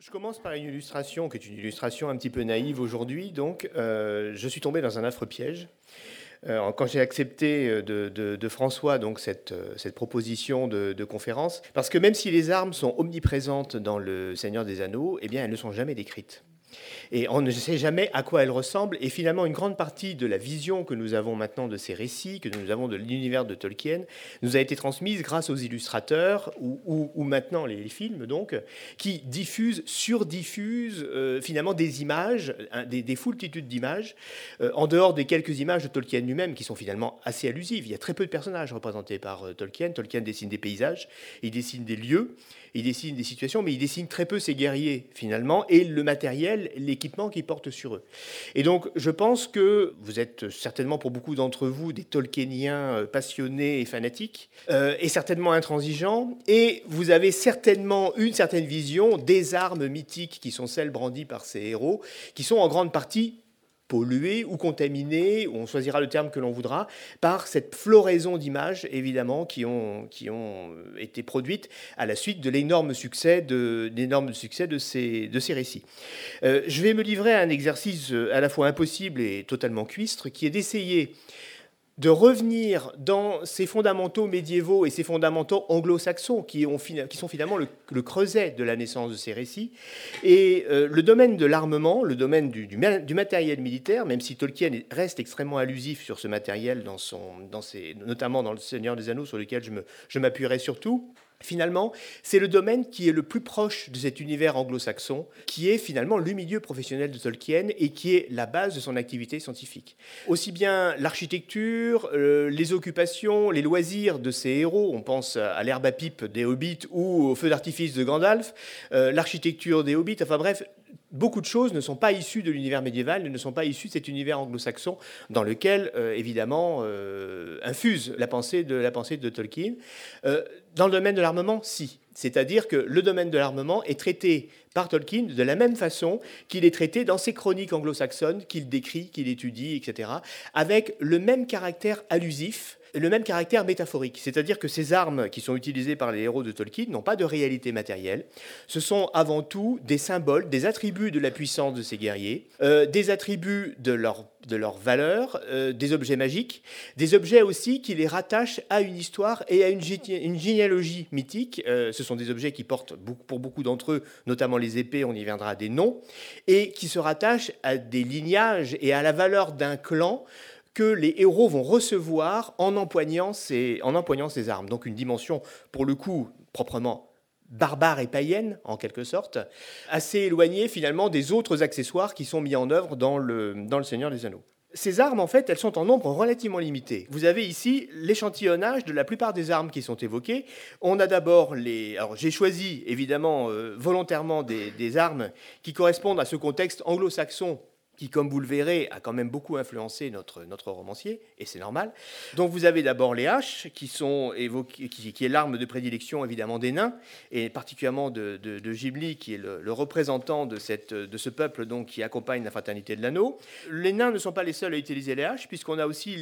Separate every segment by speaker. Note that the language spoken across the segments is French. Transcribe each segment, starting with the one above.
Speaker 1: Je commence par une illustration qui est une illustration un petit peu naïve aujourd'hui. Donc, euh, je suis tombé dans un affreux piège. Euh, quand j'ai accepté euh, de, François donc cette, cette proposition de, de, conférence, parce que même si les armes sont omniprésentes dans le Seigneur des Anneaux, eh bien, elles ne sont jamais décrites. Et on ne sait jamais à quoi elle ressemble. Et finalement, une grande partie de la vision que nous avons maintenant de ces récits, que nous avons de l'univers de Tolkien, nous a été transmise grâce aux illustrateurs ou, maintenant les, films, donc, qui diffusent, surdiffusent euh, finalement des images, des, des foultitudes d'images, euh, en dehors des quelques images de Tolkien lui-même qui sont finalement assez allusives. Il y a très peu de personnages représentés par euh, Tolkien. Tolkien dessine des paysages, il dessine des lieux il dessine des situations, mais il dessine très peu ses guerriers finalement, et le matériel, l'équipement qu'ils portent sur eux. Et donc je pense que vous êtes certainement pour beaucoup d'entre vous des Tolkieniens euh, passionnés et fanatiques, euh, et certainement intransigeants, et vous avez certainement une certaine vision des armes mythiques qui sont celles brandies par ces héros, qui sont en grande partie pollué ou contaminé, on choisira le terme que l'on voudra, par cette floraison d'images, évidemment, qui ont, ont été produites à la suite de l'énorme succès de, succès de ces, récits. Euh, je vais me livrer à un exercice à la fois impossible et totalement cuistre, qui est d'essayer de revenir dans ces fondamentaux médiévaux et ces fondamentaux anglo-saxons qui, sont finalement le, creuset de la naissance de ces récits. Et euh, le domaine de l'armement, le domaine du, matériel militaire, même si Tolkien reste extrêmement allusif sur ce matériel, notamment dans Le Seigneur des Anneaux, sur lequel je m'appuierai surtout, Finalement, c'est le domaine qui est le plus proche de cet univers anglo-saxon, qui est finalement le milieu professionnel de Tolkien et qui est la base de son activité scientifique. Aussi bien l'architecture, euh, les occupations, les loisirs de ces héros, on pense à l'herbe à pipe des hobbits ou au feu d'artifice de Gandalf, euh, l'architecture des hobbits, enfin bref, beaucoup de choses ne sont pas issues de l'univers médiéval, ne sont pas issues de cet univers anglo-saxon dans lequel, euh, évidemment, euh, infuse la pensée de, Tolkien. Euh, dans le domaine de l'armement, si. C'est-à-dire que le domaine de l'armement est traité par Tolkien de la même façon qu'il est traité dans ses chroniques anglo-saxonnes, qu'il décrit, qu'il étudie, etc., avec le même caractère allusif le même caractère métaphorique, c'est-à-dire que ces armes qui sont utilisées par les héros de Tolkien n'ont pas de réalité matérielle, ce sont avant tout des symboles, des attributs de la puissance de ces guerriers, euh, des attributs de leur, de leur valeur, euh, des objets magiques, des objets aussi qui les rattachent à une histoire et à une, généalogie mythique, euh, ce sont des objets qui portent pour beaucoup d'entre eux, notamment les épées, on y viendra, des noms, et qui se rattachent à des lignages et à la valeur d'un clan que les héros vont recevoir en empoignant ces, en empoignant ces armes. Donc une dimension, pour le coup, proprement barbare et païenne, en quelque sorte, assez éloignée finalement des autres accessoires qui sont mis en œuvre dans le, dans le Seigneur des Anneaux. Ces armes, en fait, elles sont en nombre relativement limité. Vous avez ici l'échantillonnage de la plupart des armes qui sont évoquées. On a d'abord les... Alors j'ai choisi, évidemment, euh, volontairement des, des, armes qui correspondent à ce contexte anglo-saxon qui, comme vous le verrez, a quand même beaucoup influencé notre, romancier, et c'est normal. Donc vous avez d'abord les haches, qui, sont évoquées, qui, est l'arme de prédilection évidemment des nains, et particulièrement de, de, Ghibli, qui est le, représentant de, ce peuple donc, qui accompagne la fraternité de l'anneau. Les nains ne sont pas les seuls à utiliser les haches, puisqu'on a aussi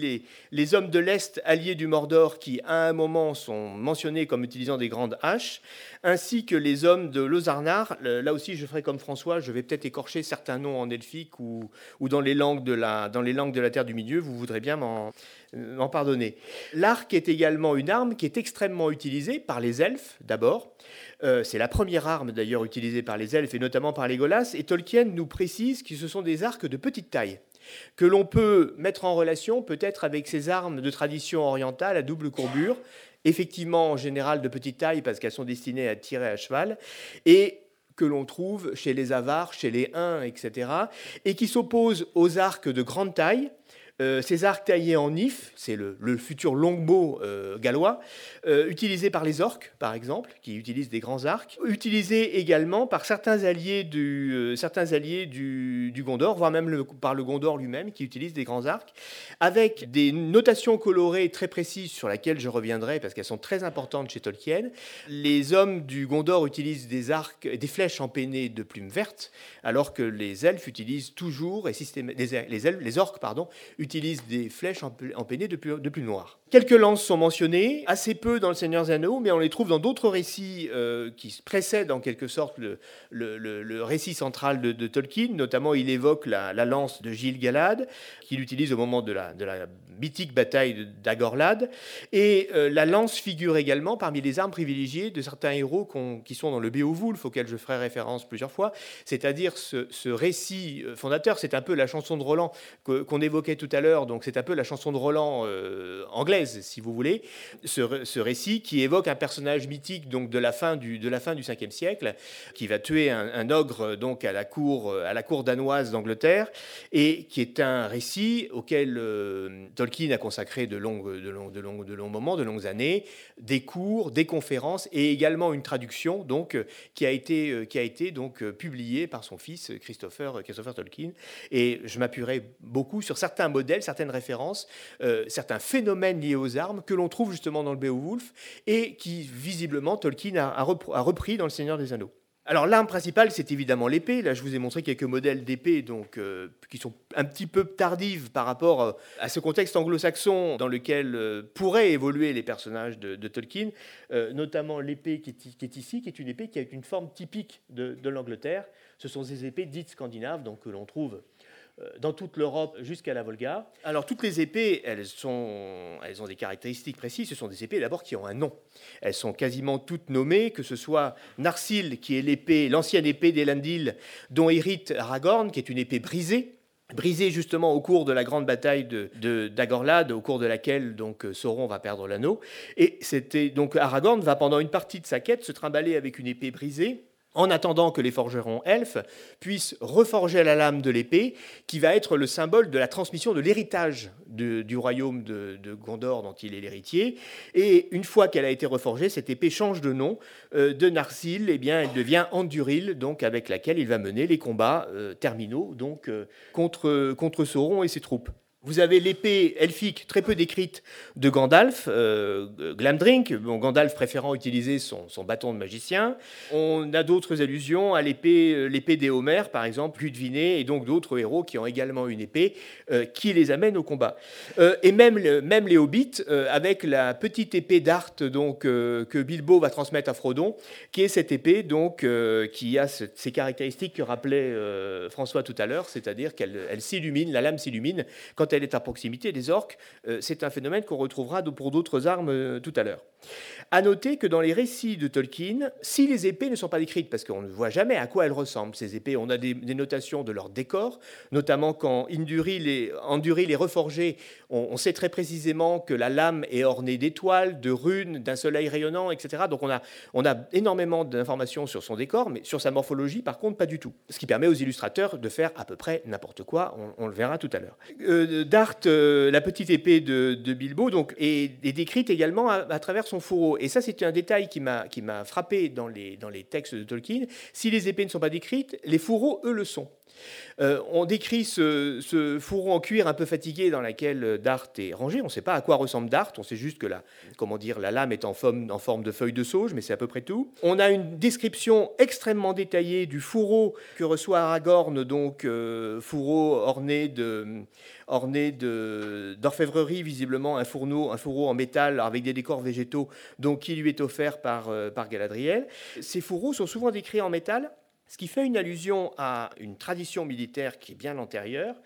Speaker 1: les, hommes de l'Est alliés du Mordor, qui à un moment sont mentionnés comme utilisant des grandes haches, ainsi que les hommes de Lozarnar. Là aussi, je ferai comme François, je vais peut-être écorcher certains noms en elfique ou ou, dans, les langues de la, dans les langues de la Terre du Milieu, vous voudrez bien m'en pardonner. L'arc est également une arme qui est extrêmement utilisée par les elfes d'abord. Euh, c'est la première arme d'ailleurs utilisée par les elfes et notamment par les Golas. Et Tolkien nous précise que ce sont des arcs de petite taille que l'on peut mettre en relation peut-être avec ces armes de tradition orientale à double courbure, effectivement en général de petite taille parce qu'elles sont destinées à tirer à cheval, et que l'on trouve chez les Avars, chez les Huns, etc., et qui s'opposent aux arcs de grande taille, euh, ces arcs taillés en if, c'est le, futur longbow euh, gallois, euh, utilisé par les orques, par exemple, qui utilisent des grands arcs, utilisé également par certains alliés du, certains alliés du, Gondor, voire même par le Gondor lui-même, qui utilise des grands arcs, avec des notations colorées très précises sur lesquelles je reviendrai parce qu'elles sont très importantes chez Tolkien. Les hommes du Gondor utilisent des arcs, des flèches empeinées de plumes vertes, alors que les elfes utilisent toujours et les, les, les orques pardon des flèches empeinées de plus, de plus noir. Quelques lances sont mentionnées, assez peu dans le Seigneur des Anneaux, mais on les trouve dans d'autres récits euh, qui précèdent en quelque sorte le, récit central de, Tolkien. Notamment, il évoque la, lance de Gilles Galad, qu'il utilise au moment de la, de mythique bataille d'Agorlad. Et euh, la lance figure également parmi les armes privilégiées de certains héros qui sont dans le Beowulf, auquel je ferai référence plusieurs fois. C'est-à-dire ce, récit euh, fondateur, c'est un peu la chanson de Roland qu'on évoquait tout à l'heure, donc c'est un peu la chanson de Roland anglaise si vous voulez, ce, récit qui évoque un personnage mythique donc de la fin du, de la fin du 5e siècle, qui va tuer un, ogre donc à la cour, à la cour danoise d'Angleterre, et qui est un récit auquel euh, Tolkien a consacré de, longues, de, longs, de, longs, de longs moments, de longues années, des cours, des conférences, et également une traduction donc, qui a été, euh, qui a été donc, publiée par son fils Christopher, Christopher Tolkien. Et je m'appuierai beaucoup sur certains modèles, certaines références, euh, certains phénomènes aux armes que l'on trouve justement dans le Beowulf et qui visiblement Tolkien a, repris dans Le Seigneur des Anneaux. Alors l'arme principale, c'est évidemment l'épée. Là, je vous ai montré quelques modèles d'épée donc euh, qui sont un petit peu tardives par rapport euh, à ce contexte anglo-saxon dans lequel euh, pourraient évoluer les personnages de, Tolkien, notamment l'épée qui, est ici, qui est une épée qui a une forme typique de, de l'Angleterre. Ce sont des épées dites scandinaves, donc que l'on trouve euh, dans toute l'Europe jusqu'à la Volga. Alors toutes les épées, elles, sont, elles ont des caractéristiques précises. Ce sont des épées d'abord qui ont un nom. Elles sont quasiment toutes nommées, que ce soit Narsil, qui est l'épée, l'ancienne épée d'Elendil, dont hérite Aragorn, qui est une épée brisée brisée justement au cours de la grande bataille de d'Agorlad, au cours de laquelle donc Sauron va perdre l'anneau. Et c'était donc Aragorn va pendant une partie de sa quête se trimballer avec une épée brisée en attendant que les forgerons elfes puissent reforger la lame de l'épée, qui va être le symbole de la transmission de l'héritage du royaume de, Gondor dont il est l'héritier. Et une fois qu'elle a été reforgée, cette épée change de nom. Euh, de Narsil, eh bien, elle devient Anduril, donc avec laquelle il va mener les combats euh, terminaux donc, euh, contre, contre Sauron et ses troupes. Vous avez l'épée elfique très peu décrite de Gandalf, euh, Glamdrink, Gandalf préférant utiliser son, bâton de magicien. On a d'autres allusions à l'épée, euh, l'épée des Homères, par exemple, Ludviné, et donc d'autres héros qui ont également une épée euh, qui les amène au combat. et même, les hobbits, avec la petite épée d'Art donc, que Bilbo va transmettre à Frodon, qui est cette épée donc, qui a ces caractéristiques que rappelait François tout à l'heure, c'est-à-dire qu'elle elle s'illumine, la lame s'illumine quand elle est à proximité des orques. Euh, c'est un phénomène qu'on retrouvera pour d'autres armes euh, tout à l'heure. À noter que dans les récits de Tolkien, si les épées ne sont pas décrites, parce qu'on ne voit jamais à quoi elles ressemblent, ces épées, on a des, notations de leur décor, notamment quand Induril est, reforgé, on, sait très précisément que la lame est ornée d'étoiles, de runes, d'un soleil rayonnant, etc. Donc on a, on a énormément d'informations sur son décor, mais sur sa morphologie, par contre, pas du tout. Ce qui permet aux illustrateurs de faire à peu près n'importe quoi, on, le verra tout à l'heure. Euh, Dart, euh, la petite épée de, Bilbo, donc, est, décrite également à travers son fourreau. Et ça, c'est un détail qui m'a frappé dans les textes de Tolkien. Si les épées ne sont pas décrites, les fourreaux, eux, le sont. Euh, on décrit ce, fourreau en cuir un peu fatigué dans lequel Dart est rangé. On ne sait pas à quoi ressemble Dart, on sait juste que la, comment dire, la lame est en forme, de feuille de sauge, mais c'est à peu près tout. On a une description extrêmement détaillée du fourreau que reçoit Aragorn, donc euh, fourreau orné d'orfèvrerie, visiblement un fourneau, un fourreau en métal avec des décors végétaux, donc qui lui est offert euh, par Galadriel. Ces fourreaux sont souvent décrits en métal ce qui fait une allusion à une tradition militaire qui est bien antérieure,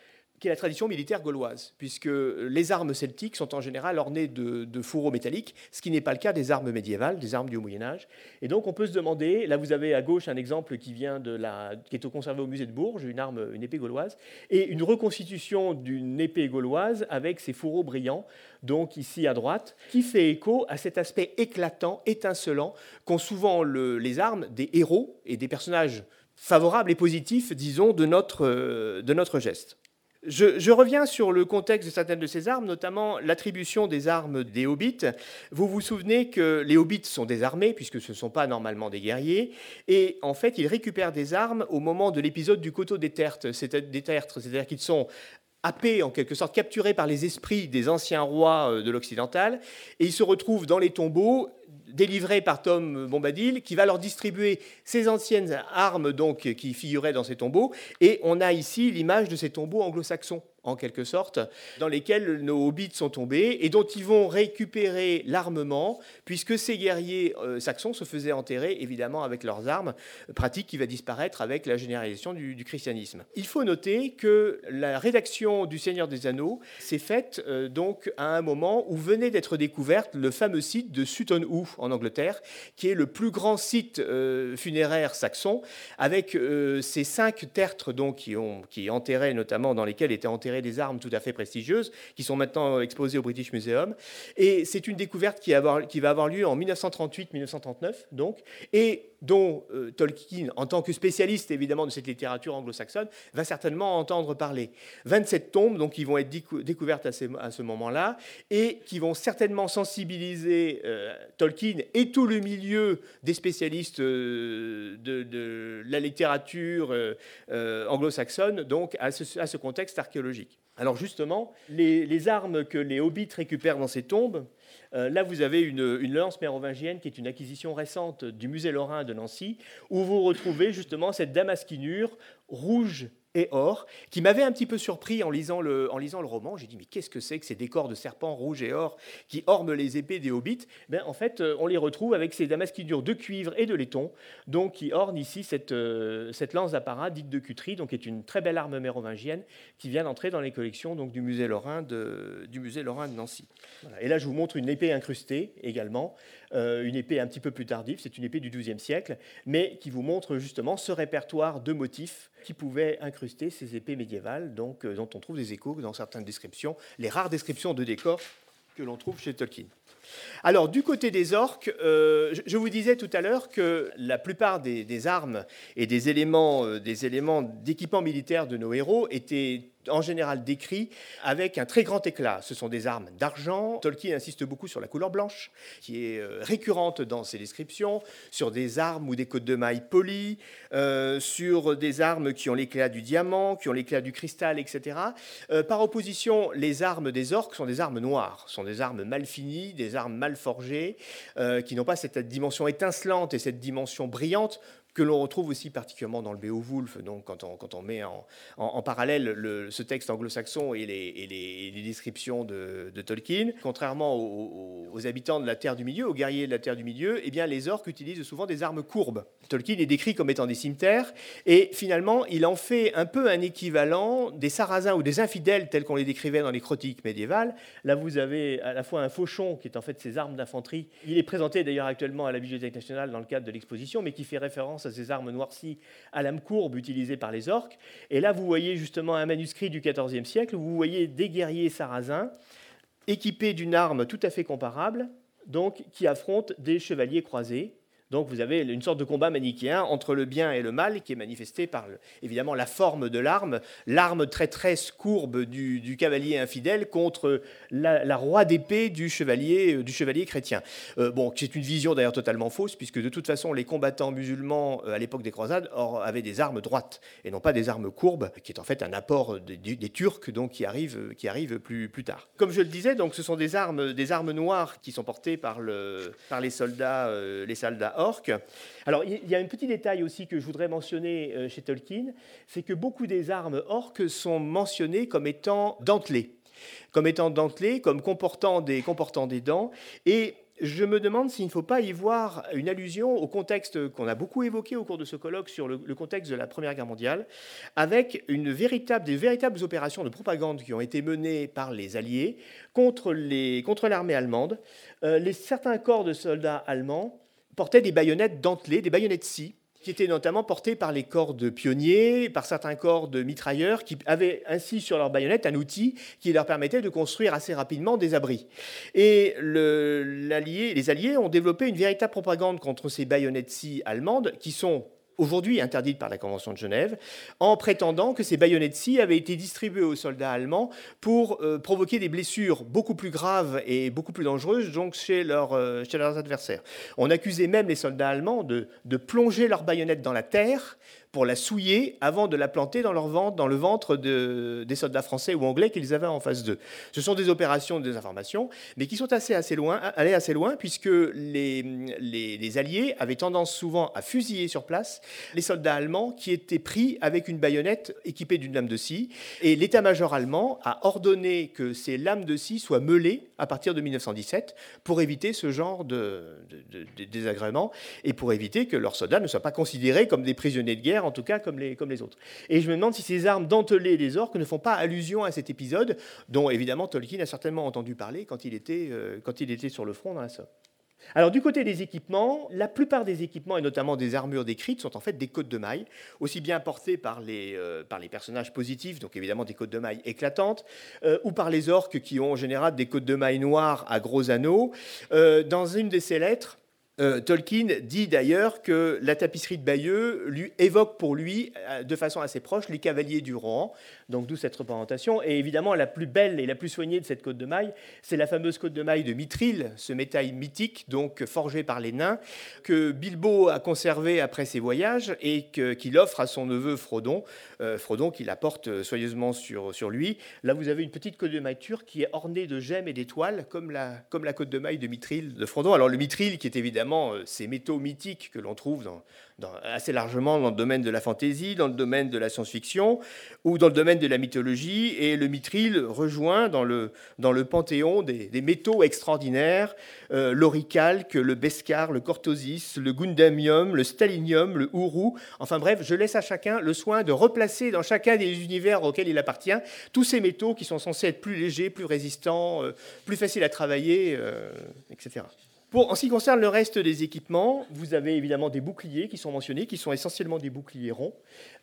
Speaker 1: qui est la tradition militaire gauloise, puisque les armes celtiques sont en général ornées de, fourreaux métalliques, ce qui n'est pas le cas des armes médiévales, des armes du Moyen Âge. Et donc on peut se demander, là vous avez à gauche un exemple qui vient de la, qui est conservé au musée de Bourges, une arme, une épée gauloise, et une reconstitution d'une épée gauloise avec ses fourreaux brillants, donc ici à droite, qui fait écho à cet aspect éclatant, étincelant, qu'ont souvent les armes des héros et des personnages favorables et positifs, disons, de notre, euh, de notre geste. Je, reviens sur le contexte de certaines de ces armes, notamment l'attribution des armes des hobbits. Vous vous souvenez que les hobbits sont désarmés, puisque ce ne sont pas normalement des guerriers, et en fait, ils récupèrent des armes au moment de l'épisode du coteau des tertres, c'est-à-dire qu'ils sont happés, en quelque sorte capturés par les esprits des anciens rois euh, de l'occidental, et ils se retrouvent dans les tombeaux délivré par Tom Bombadil, qui va leur distribuer ces anciennes armes donc qui figuraient dans ces tombeaux. Et on a ici l'image de ces tombeaux anglo-saxons en quelque sorte, dans lesquels nos hobbits sont tombés et dont ils vont récupérer l'armement, puisque ces guerriers euh, saxons se faisaient enterrer évidemment avec leurs armes, pratique qui va disparaître avec la généralisation du, christianisme. Il faut noter que la rédaction du Seigneur des Anneaux s'est faite euh, donc à un moment où venait d'être découverte le fameux site de Sutton Hoo en Angleterre, qui est le plus grand site euh, funéraire saxon, avec ces cinq tertres donc qui, ont, qui enterraient notamment dans lesquels étaient enterrés des armes tout à fait prestigieuses, qui sont maintenant exposées au British Museum. Et c'est une découverte qui, va avoir lieu en 1938-1939, donc, et dont euh, Tolkien, en tant que spécialiste évidemment de cette littérature anglo-saxonne, va certainement entendre parler. 27 tombes donc, qui vont être découvertes à, ce moment-là et qui vont certainement sensibiliser euh, Tolkien et tout le milieu des spécialistes euh, de, la littérature anglo-saxonne à ce, contexte archéologique. Alors justement, les armes que les hobbits récupèrent dans ces tombes, euh, là, vous avez une, lance mérovingienne qui est une acquisition récente du musée lorrain de Nancy, où vous retrouvez justement cette damasquinure rouge et or, qui m'avait un petit peu surpris en lisant le, en lisant le roman. J'ai dit, mais qu'est-ce que c'est que ces décors de serpents rouges et or qui ornent les épées des hobbits? Ben, En fait, euh, on les retrouve avec ces damasquinures de cuivre et de laiton, donc qui ornent ici cette, euh, cette lance d'apparat dite de cuterie, donc qui est une très belle arme mérovingienne qui vient d'entrer dans les collections donc, du, musée lorrain de, du musée lorrain de Nancy. Et là, je vous montre une épée incrustée également, euh, une épée un petit peu plus tardive, c'est une épée du XIIe siècle, mais qui vous montre justement ce répertoire de motifs qui pouvaient incruster ces épées médiévales, euh, dont on trouve des échos dans certaines descriptions, les rares descriptions de décors que l'on trouve chez Tolkien. Alors, du côté des orques, euh, je vous disais tout à l'heure que la plupart des, armes et des éléments, des éléments d'équipement militaire de nos héros étaient en général décrit avec un très grand éclat. Ce sont des armes d'argent. Tolkien insiste beaucoup sur la couleur blanche, qui est euh, récurrente dans ses descriptions, sur des armes ou des côtes de mailles polies, euh, sur des armes qui ont l'éclat du diamant, qui ont l'éclat du cristal, etc. Euh, par opposition, les armes des orques sont des armes noires, sont des armes mal finies, des armes mal forgées, qui n'ont pas cette dimension étincelante et cette dimension brillante que l'on retrouve aussi particulièrement dans le Beowulf, donc quand on, met en, parallèle le, ce texte anglo-saxon et les, descriptions de, Tolkien. Contrairement aux, habitants de la Terre du Milieu, aux guerriers de la Terre du Milieu, eh bien, les orques utilisent souvent des armes courbes. Tolkien est décrit comme étant des cimetières, et finalement, il en fait un peu un équivalent des sarrasins ou des infidèles tels qu'on les décrivait dans les chroniques médiévales. Là, vous avez à la fois un fauchon, qui est en fait ces armes d'infanterie. Il est présenté d'ailleurs actuellement à la Bibliothèque nationale dans le cadre de l'exposition, mais qui fait référence à ces armes noircies à lame courbe utilisées par les orques. Et là, vous voyez justement un manuscrit du XIVe siècle où vous voyez des guerriers sarrasins équipés d'une arme tout à fait comparable, donc qui affrontent des chevaliers croisés donc vous avez une sorte de combat manichéen entre le bien et le mal qui est manifesté par évidemment la forme de l'arme, l'arme traîtresse courbe du, cavalier infidèle contre la, roi d'épée du chevalier, euh, chrétien. Euh, bon, c'est une vision d'ailleurs totalement fausse puisque de toute façon les combattants musulmans euh, à l'époque des croisades avaient des armes droites et non pas des armes courbes, qui est en fait un apport des, Turcs donc qui arrive, qui arrive plus, plus tard. Comme je le disais, donc ce sont des armes, des armes noires qui sont portées par, le, par les soldats, les soldats alors, il y a un petit détail aussi que je voudrais mentionner euh, chez Tolkien, c'est que beaucoup des armes orques sont mentionnées comme étant dentelées, comme étant dentelées, comme comportant des, comportant des dents, et je me demande s'il ne faut pas y voir une allusion au contexte qu'on a beaucoup évoqué au cours de ce colloque sur le, contexte de la Première Guerre mondiale, avec une véritable, des véritables opérations de propagande qui ont été menées par les Alliés contre l'armée contre allemande. Euh, les, certains corps de soldats allemands portaient des baïonnettes dentelées, des baïonnettes scie, qui étaient notamment portées par les corps de pionniers, par certains corps de mitrailleurs, qui avaient ainsi sur leur baïonnette un outil qui leur permettait de construire assez rapidement des abris. Et les Alliés ont développé une véritable propagande contre ces baïonnettes scie allemandes, qui sont aujourd'hui interdite par la Convention de Genève, en prétendant que ces baïonnettes-ci avaient été distribuées aux soldats allemands pour euh, provoquer des blessures beaucoup plus graves et beaucoup plus dangereuses donc chez, euh, leurs adversaires. On accusait même les soldats allemands de plonger leurs baïonnettes dans la terre pour la souiller avant de la planter dans, leur ventre, dans le ventre des soldats français ou anglais qu'ils avaient en face d'eux. Ce sont des opérations de désinformation, mais qui sont assez, assez loin, allées assez loin, puisque les, les, Alliés avaient tendance souvent à fusiller sur place les soldats allemands qui étaient pris avec une baïonnette équipée d'une lame de scie. Et l'état-major allemand a ordonné que ces lames de scie soient meulées à partir de 1917 pour éviter ce genre de, de désagréments et pour éviter que leurs soldats ne soient pas considérés comme des prisonniers de guerre, en tout cas comme les, autres. Et je me demande si ces armes dentelées des orques ne font pas allusion à cet épisode, dont évidemment Tolkien a certainement entendu parler quand il était, euh, sur le front dans la Somme. Alors du côté des équipements, la plupart des équipements, et notamment des armures décrites, sont en fait des côtes de mailles, aussi bien portées par les, euh, par les personnages positifs, donc évidemment des côtes de mailles éclatantes, euh, ou par les orques qui ont en général des côtes de mailles noires à gros anneaux. dans une de ces lettres, euh, Tolkien dit d'ailleurs que la tapisserie de Bayeux lui évoque pour lui, euh, de façon assez proche, les cavaliers du Rohan, donc d'où cette représentation. Et évidemment, la plus belle et la plus soignée de cette côte de maille, c'est la fameuse côte de maille de Mithril, ce métal mythique, donc forgé par les nains, que Bilbo a conservé après ses voyages et qu'il offre à son neveu Frodon, euh, Frodon qui la porte soigneusement sur, lui. Là, vous avez une petite côte de maille turque qui est ornée de gemmes et d'étoiles, comme la, comme la côte de maille de Mithril de Frodon. Alors le Mithril, qui est évidemment euh, ces métaux mythiques que l'on trouve assez largement dans le domaine de la fantaisie, dans le domaine de la science-fiction ou dans le domaine de la mythologie. Et le mithril rejoint dans le, panthéon des, métaux extraordinaires euh, le beskar, le cortosis, le gundamium, le stalinium, le ourou. Enfin bref, je laisse à chacun le soin de replacer dans chacun des univers auxquels il appartient tous ces métaux qui sont censés être plus légers, plus résistants, euh, plus faciles à travailler, etc en ce qui concerne le reste des équipements, vous avez évidemment des boucliers qui sont mentionnés, qui sont essentiellement des boucliers ronds,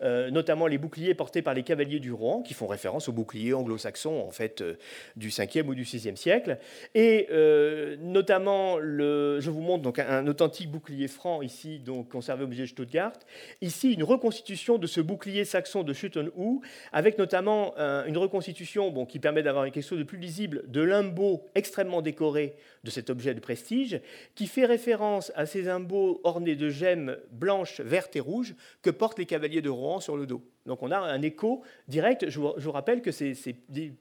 Speaker 1: euh, notamment les boucliers portés par les cavaliers du Rohan, qui font référence aux boucliers anglo-saxons en fait euh, du 5e ou du 6e siècle. Et euh, notamment, je vous montre donc un, authentique bouclier franc ici, donc conservé au musée de Stuttgart. Ici, une reconstitution de ce bouclier saxon de Schuttenhou, avec notamment une reconstitution bon, qui permet d'avoir quelque chose de plus lisible de l'imbeau extrêmement décoré de cet objet de prestige, qui fait référence à ces imbeaux ornés de gemmes blanches, vertes et rouges que portent les cavaliers de Rohan sur le dos. Donc on a un écho direct. Je vous, rappelle que ces,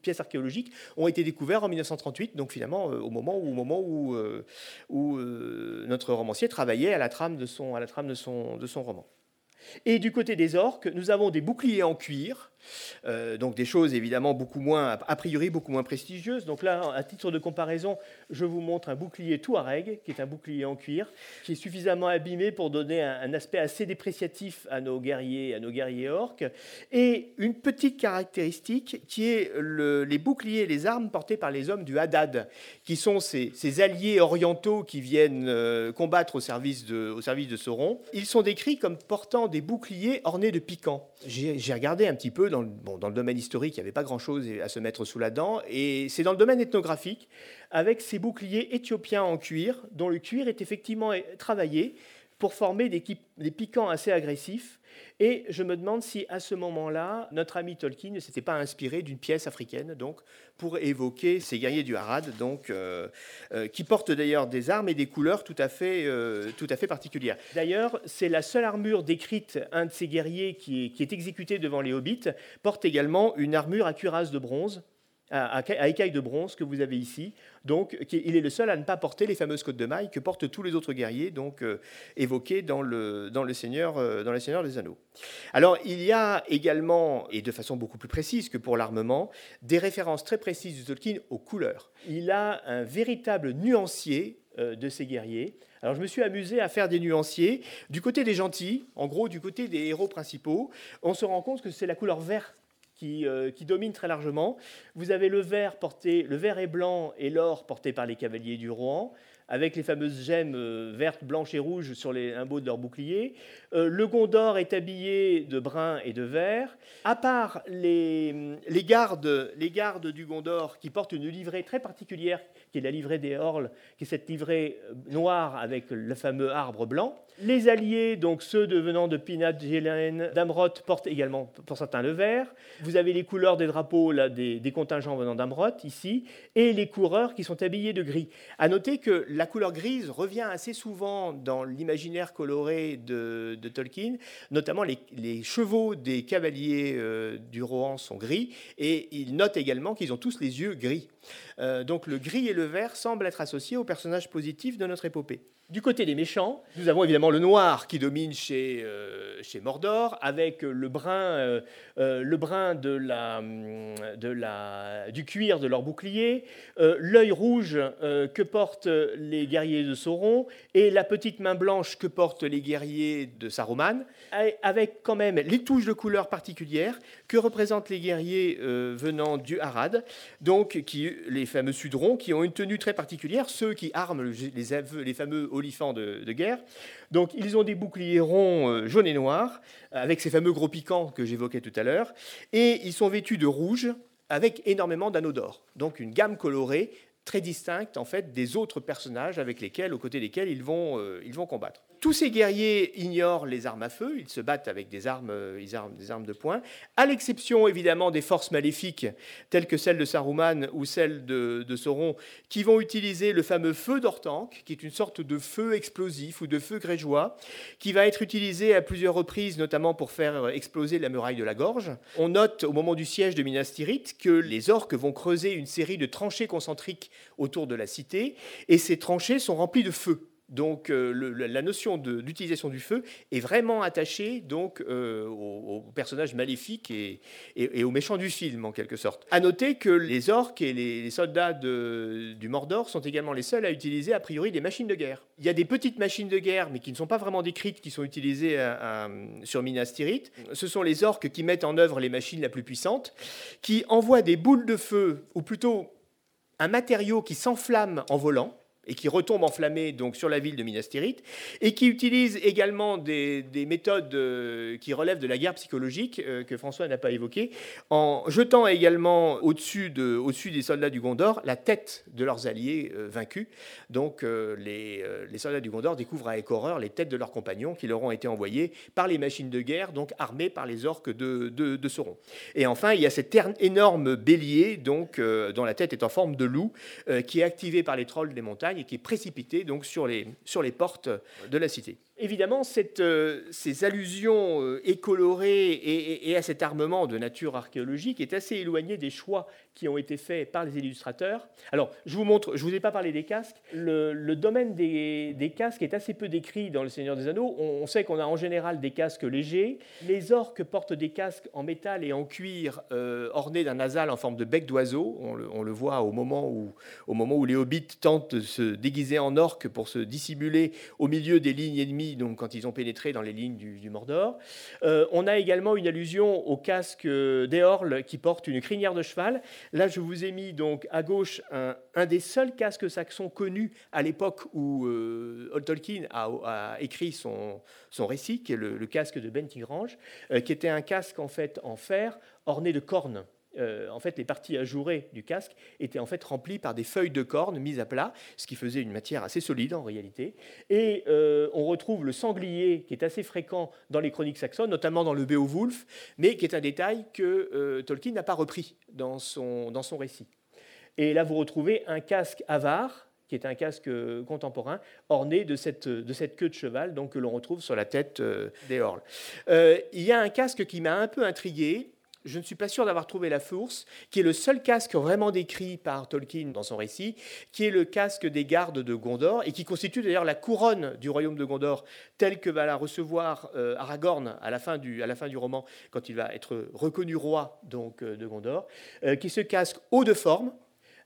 Speaker 1: pièces archéologiques ont été découvertes en 1938, donc finalement euh, au moment où, au moment où, euh, euh, notre romancier travaillait à la trame de son, à la trame de son, de son roman. Et du côté des orques, nous avons des boucliers en cuir, euh, donc des choses évidemment beaucoup moins, a priori beaucoup moins prestigieuses. Donc là, à titre de comparaison, je vous montre un bouclier Touareg, qui est un bouclier en cuir, qui est suffisamment abîmé pour donner un, aspect assez dépréciatif à nos guerriers, à nos guerriers orques. Et une petite caractéristique qui est les boucliers, les armes portées par les hommes du Haddad, qui sont ces, alliés orientaux qui viennent euh, combattre au service, de, au service de Sauron. Ils sont décrits comme portant des boucliers ornés de piquants. J'ai regardé un petit peu dans le, domaine historique, il n'y avait pas grand-chose à se mettre sous la dent. Et c'est dans le domaine ethnographique, avec ces boucliers éthiopiens en cuir, dont le cuir est effectivement travaillé pour former des piquants assez agressifs et je me demande si, à ce moment-là, notre ami Tolkien ne s'était pas inspiré d'une pièce africaine, donc, pour évoquer ces guerriers du Harad, donc, euh, euh, qui portent d'ailleurs des armes et des couleurs tout à fait, euh, tout à fait particulières. D'ailleurs, c'est la seule armure décrite, un de ces guerriers qui est, qui est exécuté devant les hobbits, porte également une armure à cuirasse de bronze, à, écailles de bronze que vous avez ici. Donc, il est le seul à ne pas porter les fameuses côtes de mailles que portent tous les autres guerriers, donc euh, évoqués dans le, dans, le Seigneur, euh, dans des Anneaux. Alors, il y a également, et de façon beaucoup plus précise que pour l'armement, des références très précises de Tolkien aux couleurs. Il a un véritable nuancier euh, de ces guerriers. Alors je me suis amusé à faire des nuanciers. Du côté des gentils, en gros du côté des héros principaux, on se rend compte que c'est la couleur verte euh, qui, domine très largement. Vous avez le vert porté, le vert et blanc et l'or porté par les cavaliers du Rohan, avec les fameuses gemmes euh, vertes, blanches et rouges sur les limbeaux de leur bouclier. Euh, le Gondor est habillé de brun et de vert. À part les, les, gardes, les gardes du Gondor qui portent une livrée très particulière, qui est la livrée des Orles, qui est cette livrée noire avec le fameux arbre blanc. Les alliés, donc ceux devenant de Pinat, Gélène, d'Amrot, portent également pour certains le vert. Vous avez les couleurs des drapeaux des, contingents venant d'Amrot, ici, et les coureurs qui sont habillés de gris. À noter que la couleur grise revient assez souvent dans l'imaginaire coloré de, Tolkien, notamment les, chevaux des cavaliers euh, du Rohan sont gris, et il note également qu'ils ont tous les yeux gris. Euh, donc le gris et le vert semblent être associés aux personnages positifs de notre épopée. Du côté des méchants, nous avons évidemment le noir qui domine chez, euh, chez Mordor, avec le brun, euh, le brun de la, de la, du cuir de leur bouclier, l'œil rouge que portent les guerriers de Sauron, et la petite main blanche que portent les guerriers de Saruman, avec quand même les touches de couleur particulières que représentent les guerriers venant du Harad, donc qui, les fameux Sudrons, qui ont une tenue très particulière, ceux qui arment les, fameux olifants de, guerre. Donc ils ont des boucliers ronds euh, jaunes et noirs, avec ces fameux gros piquants que j'évoquais tout à l'heure, et ils sont vêtus de rouge avec énormément d'anneaux d'or. Donc une gamme colorée très distincte en fait des autres personnages avec lesquels, aux côtés desquels ils vont, euh, ils vont combattre. Tous ces guerriers ignorent les armes à feu, ils se battent avec des armes, euh, des armes de poing, à l'exception évidemment des forces maléfiques telles que celles de Saruman ou celles de, Sauron, qui vont utiliser le fameux feu d'Ortanque, qui est une sorte de feu explosif ou de feu grégeois, qui va être utilisé à plusieurs reprises, notamment pour faire exploser la muraille de la gorge. On note au moment du siège de Minas Tirith que les orques vont creuser une série de tranchées concentriques autour de la cité, et ces tranchées sont remplies de feu. Donc euh, la notion d'utilisation du feu est vraiment attachée donc euh, aux, personnages maléfiques et, aux méchants du film en quelque sorte. À noter que les orques et les, soldats du Mordor sont également les seuls à utiliser a priori des machines de guerre. Il y a des petites machines de guerre mais qui ne sont pas vraiment décrites, qui sont utilisées sur Minas Tirith. Ce sont les orques qui mettent en œuvre les machines la plus puissantes, qui envoient des boules de feu ou plutôt un matériau qui s'enflamme en volant et qui retombe enflammé donc sur la ville de Minas Tirith, et qui utilise également des, méthodes euh, qui relèvent de la guerre psychologique euh, que François n'a pas évoquées, en jetant également au-dessus de, au des soldats du Gondor la tête de leurs alliés euh, vaincus. Donc les, soldats du Gondor découvrent avec horreur les têtes de leurs compagnons qui leur ont été envoyés par les machines de guerre, donc armés par les orques de, Sauron. Et enfin, il y a cet énorme bélier, dont la tête est en forme de loup, qui est activé par les trolls des montagnes et qui est précipité donc sur les, sur les portes de la cité. Évidemment, euh, ces allusions euh, écolorées et, à cet armement de nature archéologique est assez éloigné des choix qui ont été faits par les illustrateurs. Alors, je vous montre, je vous ai pas parlé des casques. Le, domaine des, casques est assez peu décrit dans Le Seigneur des Anneaux. On, sait qu'on a en général des casques légers. Les orques portent des casques en métal et en cuir euh, ornés d'un nasal en forme de bec d'oiseau. On le, voit au moment, où, au moment où les hobbits tentent de se déguiser en orques pour se dissimuler au milieu des lignes ennemies donc quand ils ont pénétré dans les lignes du, Mordor. Euh, on a également une allusion au casque d'Eorl qui porte une crinière de cheval. Là, je vous ai mis donc à gauche un, des seuls casques saxons connus à l'époque où euh, Tolkien a, écrit son, récit, qui est le, casque de Bentigrange, euh, qui était un casque en fait en fer orné de cornes. Euh, en fait, les parties ajourées du casque étaient en fait remplies par des feuilles de corne mises à plat, ce qui faisait une matière assez solide en réalité. Et euh, on retrouve le sanglier qui est assez fréquent dans les chroniques saxonnes, notamment dans le Beowulf, mais qui est un détail que euh, Tolkien n'a pas repris dans son, dans son récit. Et là, vous retrouvez un casque avare, qui est un casque contemporain, orné de cette, de cette queue de cheval donc, que l'on retrouve sur la tête des Horles. il y a un casque qui m'a un peu intrigué, je ne suis pas sûr d'avoir trouvé la source, qui est le seul casque vraiment décrit par Tolkien dans son récit, qui est le casque des gardes de Gondor, et qui constitue d'ailleurs la couronne du royaume de Gondor, telle que va la recevoir euh, Aragorn à la, fin du, à la fin du roman, quand il va être reconnu roi donc, euh, de Gondor, euh, qui ce casque haut de forme,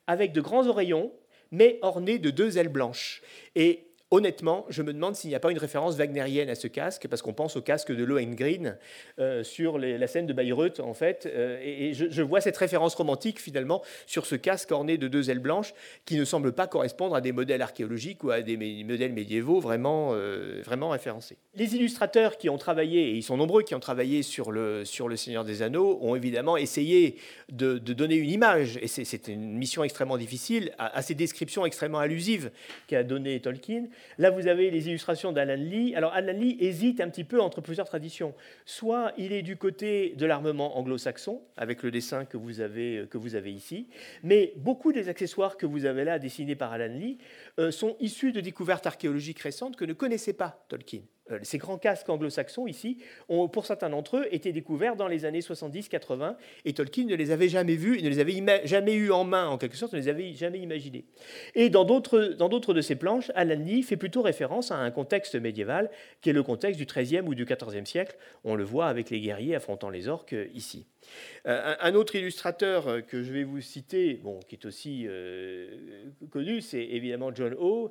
Speaker 1: avec de grands oreillons, mais orné de deux ailes blanches. Et honnêtement, je me demande s'il n'y a pas une référence wagnérienne à ce casque, parce qu'on pense au casque de Lohengrin euh, sur la scène de Bayreuth, en fait, euh, et, je, vois cette référence romantique, finalement, sur ce casque orné de deux ailes blanches, qui ne semble pas correspondre à des modèles archéologiques ou à des modèles médiévaux vraiment, euh, vraiment référencés. Les illustrateurs qui ont travaillé, et ils sont nombreux qui ont travaillé sur le, sur le Seigneur des Anneaux, ont évidemment essayé de, donner une image, et c'est une mission extrêmement difficile, à, à ces descriptions extrêmement allusives qu'a donné Tolkien,
Speaker 2: Là, vous avez les illustrations d'Alan Lee. Alors, Alan Lee hésite un petit peu entre plusieurs traditions. Soit il est du côté de l'armement anglo-saxon, avec le dessin que vous, avez, avez ici, mais beaucoup des accessoires que vous avez là dessinés par Alan Lee euh, sont issus de découvertes archéologiques récentes que ne connaissait pas Tolkien. Euh, ces grands casques anglo-saxons ici, ont, pour certains d'entre eux, été découverts dans les années 70-80, et Tolkien ne les avait jamais vus, ne les avait jamais eus en main, en quelque sorte, ne les avait jamais imaginés. Et dans d'autres de ces planches, Alan Lee fait plutôt référence à un contexte médiéval, qui est le contexte du XIIIe ou du XIVe siècle. On le voit avec les guerriers affrontant les orques euh, ici. Euh, un autre illustrateur que je vais vous citer, bon, qui est aussi connu, c'est évidemment John O.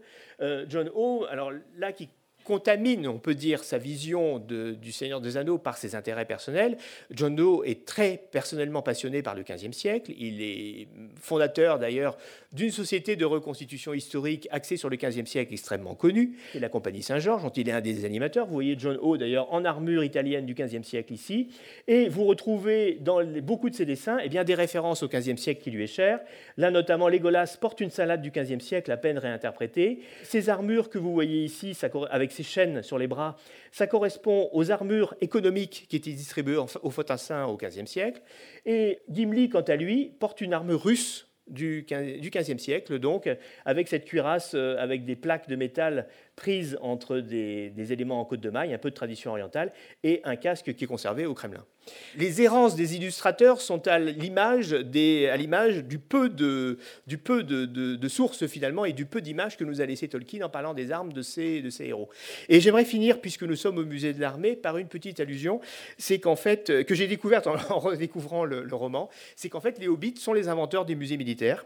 Speaker 2: John O, alors là, qui contamine, on peut dire, sa vision du Seigneur des Anneaux par ses intérêts personnels. John Doe est très personnellement passionné par le XVe siècle. Il est fondateur d'ailleurs d'une société de reconstitution historique axée sur le XVe siècle extrêmement connue, la Compagnie Saint-Georges, dont il est un des animateurs. Vous voyez John O d'ailleurs en armure italienne du XVe siècle ici. Et vous retrouvez dans beaucoup de ses dessins eh bien, des références au XVe siècle qui lui est cher. Là notamment, Légolas porte une salade du XVe siècle à peine réinterprétée. Ces armures que vous voyez ici, avec ces chaînes sur les bras, ça correspond aux armures économiques qui étaient distribuées aux fantassins au XVe siècle. Et Gimli, quant à lui, porte une armure russe du XVe siècle, donc, avec cette cuirasse euh, avec des plaques de métal prise entre des, éléments en côte de maille, un peu de tradition orientale, et un casque qui est conservé au Kremlin. Les errances des illustrateurs sont à l'image du peu, de, sources finalement et du peu d'images que nous a laissé Tolkien en parlant des armes de ces héros. Et j'aimerais finir, puisque nous sommes au musée de l'armée, par une petite allusion, c'est qu'en fait, que j'ai découverte en, redécouvrant le, roman, c'est qu'en fait les hobbits sont les inventeurs des musées militaires,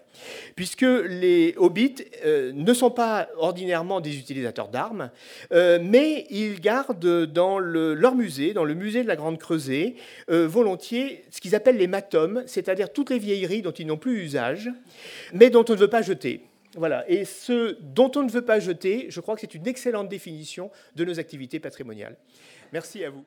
Speaker 2: puisque les hobbits euh, ne sont pas ordinairement des utilisateurs d'armes, euh, mais ils gardent dans leur musée, dans le musée de la Grande Creusée, euh, volontiers ce qu'ils appellent les matomes, c'est-à-dire toutes les vieilleries dont ils n'ont plus usage, mais dont on ne veut pas jeter. Voilà. Et ce dont on ne veut pas jeter, je crois que c'est une excellente définition de nos activités patrimoniales. Merci à vous.